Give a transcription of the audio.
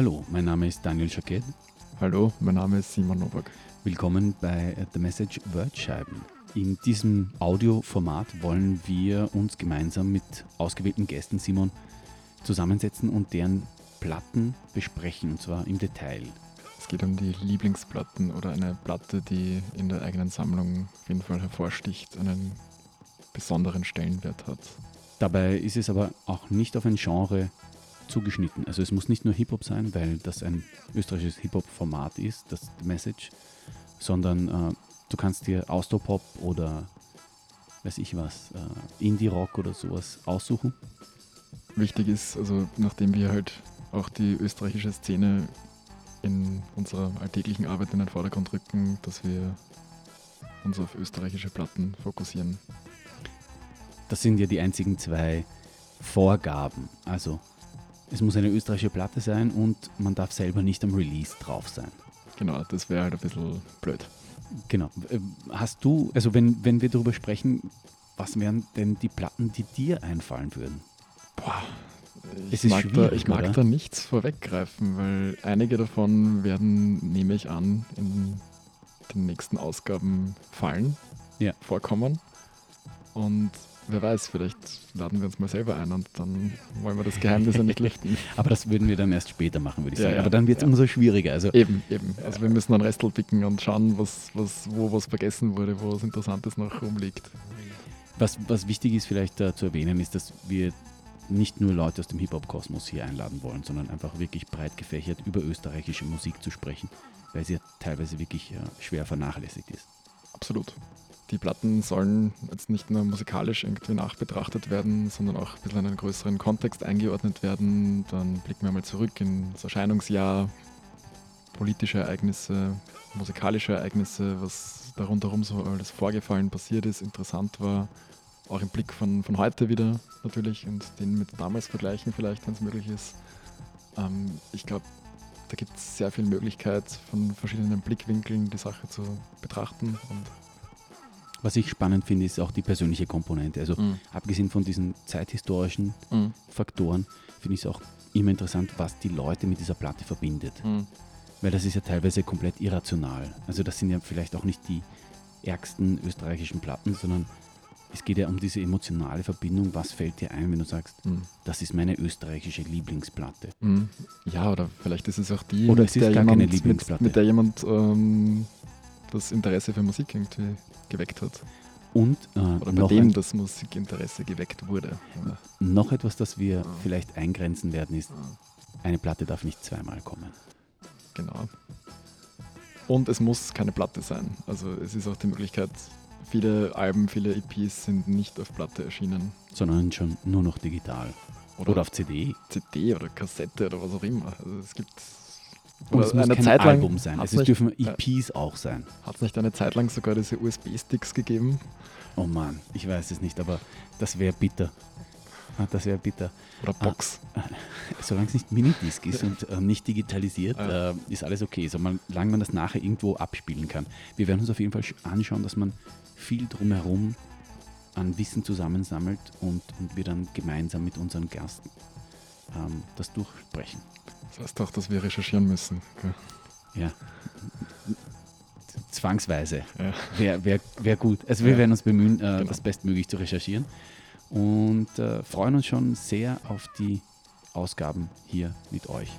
Hallo, mein Name ist Daniel Jacquet. Hallo, mein Name ist Simon Nowak. Willkommen bei The Message Wordscheiben. In diesem Audioformat wollen wir uns gemeinsam mit ausgewählten Gästen, Simon, zusammensetzen und deren Platten besprechen, und zwar im Detail. Es geht um die Lieblingsplatten oder eine Platte, die in der eigenen Sammlung auf jeden Fall hervorsticht, einen besonderen Stellenwert hat. Dabei ist es aber auch nicht auf ein Genre zugeschnitten. Also es muss nicht nur Hip-Hop sein, weil das ein österreichisches Hip-Hop-Format ist, das Message, sondern äh, du kannst dir Austropop oder weiß ich was, äh, Indie-Rock oder sowas aussuchen. Wichtig ist, also nachdem wir halt auch die österreichische Szene in unserer alltäglichen Arbeit in den Vordergrund rücken, dass wir uns auf österreichische Platten fokussieren. Das sind ja die einzigen zwei Vorgaben. Also es muss eine österreichische Platte sein und man darf selber nicht am Release drauf sein. Genau, das wäre halt ein bisschen blöd. Genau. Hast du, also wenn, wenn wir darüber sprechen, was wären denn die Platten, die dir einfallen würden? Boah, ich, mag, da, ich mag da nichts vorweggreifen, weil einige davon werden, nehme ich an, in den nächsten Ausgaben fallen, ja. vorkommen. Und wer weiß, vielleicht laden wir uns mal selber ein und dann wollen wir das Geheimnis ja nicht lüften. Aber das würden wir dann erst später machen, würde ich ja, sagen. Aber dann wird es ja. umso schwieriger. Also eben, eben. Also wir müssen einen Restel picken und schauen, was, was, wo was vergessen wurde, wo was Interessantes noch rumliegt. Was, was wichtig ist vielleicht uh, zu erwähnen, ist, dass wir nicht nur Leute aus dem Hip-Hop-Kosmos hier einladen wollen, sondern einfach wirklich breit gefächert über österreichische Musik zu sprechen, weil sie ja teilweise wirklich uh, schwer vernachlässigt ist. Absolut die Platten sollen jetzt nicht nur musikalisch irgendwie nachbetrachtet werden, sondern auch ein bisschen in einen größeren Kontext eingeordnet werden. Dann blicken wir mal zurück in das Erscheinungsjahr, politische Ereignisse, musikalische Ereignisse, was da rundherum so alles vorgefallen, passiert ist, interessant war. Auch im Blick von, von heute wieder natürlich und den mit damals vergleichen vielleicht, wenn es möglich ist. Ähm, ich glaube, da gibt es sehr viel Möglichkeit, von verschiedenen Blickwinkeln die Sache zu betrachten und was ich spannend finde, ist auch die persönliche Komponente. Also mhm. abgesehen von diesen zeithistorischen mhm. Faktoren, finde ich es auch immer interessant, was die Leute mit dieser Platte verbindet. Mhm. Weil das ist ja teilweise komplett irrational. Also das sind ja vielleicht auch nicht die ärgsten österreichischen Platten, sondern es geht ja um diese emotionale Verbindung. Was fällt dir ein, wenn du sagst, mhm. das ist meine österreichische Lieblingsplatte? Mhm. Ja, oder vielleicht ist es auch die, oder es ist gar jemand, keine Lieblingsplatte. Mit, mit der jemand ähm, das Interesse für Musik irgendwie geweckt hat. Und, äh, Oder bei dem das Musikinteresse geweckt wurde. Ja. Noch etwas, das wir ja. vielleicht eingrenzen werden, ist, eine Platte darf nicht zweimal kommen. Genau. Und es muss keine Platte sein. Also es ist auch die Möglichkeit, viele Alben, viele EPs sind nicht auf Platte erschienen. Sondern schon nur noch digital. Oder, oder auf CD. CD oder Kassette oder was auch immer. Also es gibt und es muss kein Zeit lang, Album sein. Es nicht, dürfen EPs auch sein. Hat es nicht eine Zeit lang sogar diese USB-Sticks gegeben? Oh Mann, ich weiß es nicht, aber das wäre bitter. Ah, das wäre bitter. Oder Box. Ah, solange es nicht Minidisc ist und äh, nicht digitalisiert, äh, ist alles okay. Solange man das nachher irgendwo abspielen kann. Wir werden uns auf jeden Fall anschauen, dass man viel drumherum an Wissen zusammensammelt und, und wir dann gemeinsam mit unseren Gästen ähm, das durchbrechen. Das heißt doch, dass wir recherchieren müssen. Ja. Zwangsweise. Ja. Wäre wär, wär gut. Also wir ja. werden uns bemühen, äh, genau. das bestmöglich zu recherchieren und äh, freuen uns schon sehr auf die Ausgaben hier mit euch.